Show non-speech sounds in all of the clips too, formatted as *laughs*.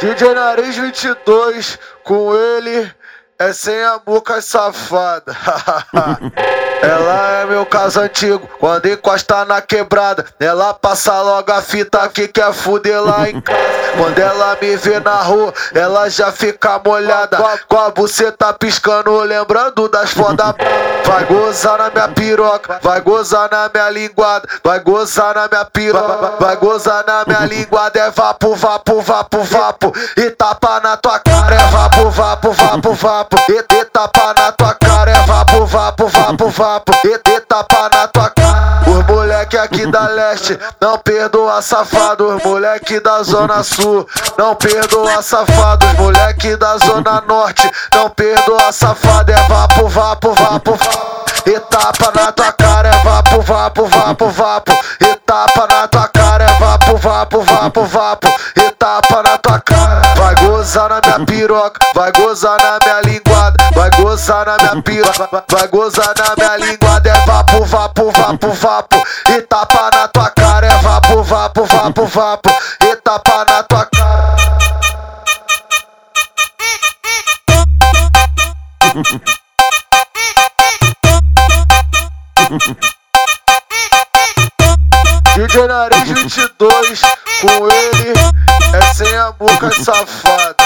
DJ Nariz 22, com ele é sem a boca safada. *laughs* Ela é meu caso antigo, quando encosta na quebrada, ela passa logo a fita que quer fuder lá em casa. Quando ela me vê na rua, ela já fica molhada, com a buceta piscando, lembrando das foda. Vai gozar na minha piroca, vai gozar na minha linguada, vai gozar na minha piroca, vai gozar na minha linguada, é vapo, vapo, vapo, vapo, e tapa na tua cara, é vapo, vapo, vapo, vapo, e, e tapa na tua cara, é vapo, vapo, vapo, vapo, e, e tapa na tua cara. Os moleque aqui da leste não perdoa safado, os moleque da zona sul não perdoa safado, os moleque da zona norte não perdoa safado, é vapo, vapo, vapo, vapo. E tapa na tua cara, é vapo, vapo, vapo, vapo. E tapa na tua cara, é vapo, vapo, vapo, vapo. E tapa na tua cara. Vai gozar na minha piroca, vai gozar na minha linguada, vai gozar na minha piroca, vai gozar na minha linguada, é vapo, vapo, vapo, vapo. E tapa na tua cara, é vapo, vapo, vapo, vapo. E tapa na tua cara. DJ Nariz 22, com ele é sem a boca safada.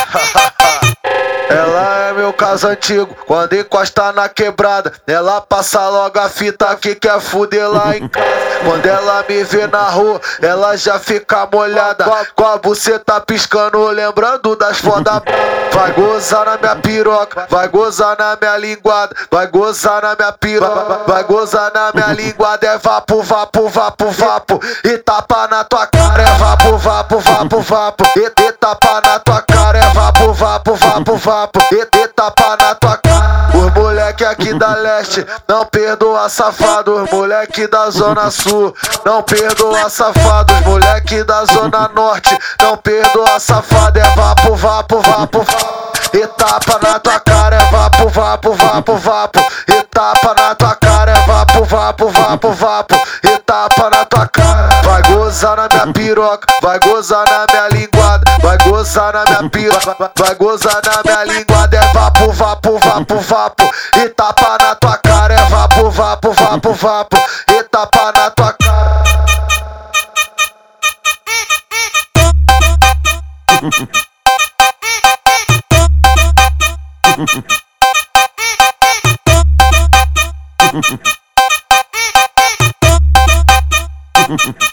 Ela é meu caso antigo, quando encosta na quebrada, ela passa logo a fita que quer fuder lá em casa. Quando ela me vê na rua, ela já fica molhada, com a buceta piscando, lembrando das foda. Vai gozar na minha piroca, vai gozar na minha linguada, vai gozar na minha piroca, vai gozar na minha linguada, é vapo, vapo, vapo, vapo, e tapa na tua cara, é vapo, vapo, vapo, vapo, e, tapa na tua cara, é vapo, vapo, vapo, vapo e tapa na tua cara. Moleque aqui da leste não perdoa safado. Moleque da zona sul não perdoa safado. Moleque da zona norte não perdoa safado. É vapo, vapo, vapo, vapo. E tapa na tua cara, é vapo, vapo, vapo, vapo. E tapa na tua cara, é vapo, vapo, vapo, vapo. E tapa na tua cara. Vai gozar na minha piroca, vai gozar na minha linguada, vai gozar na minha piroca, vai gozar na minha linguada, é vapo, vapo, vapo, vapo. E tapa na tua cara, é vapo, vapo, vapo, vapo. E tapa na tua cara. *laughs*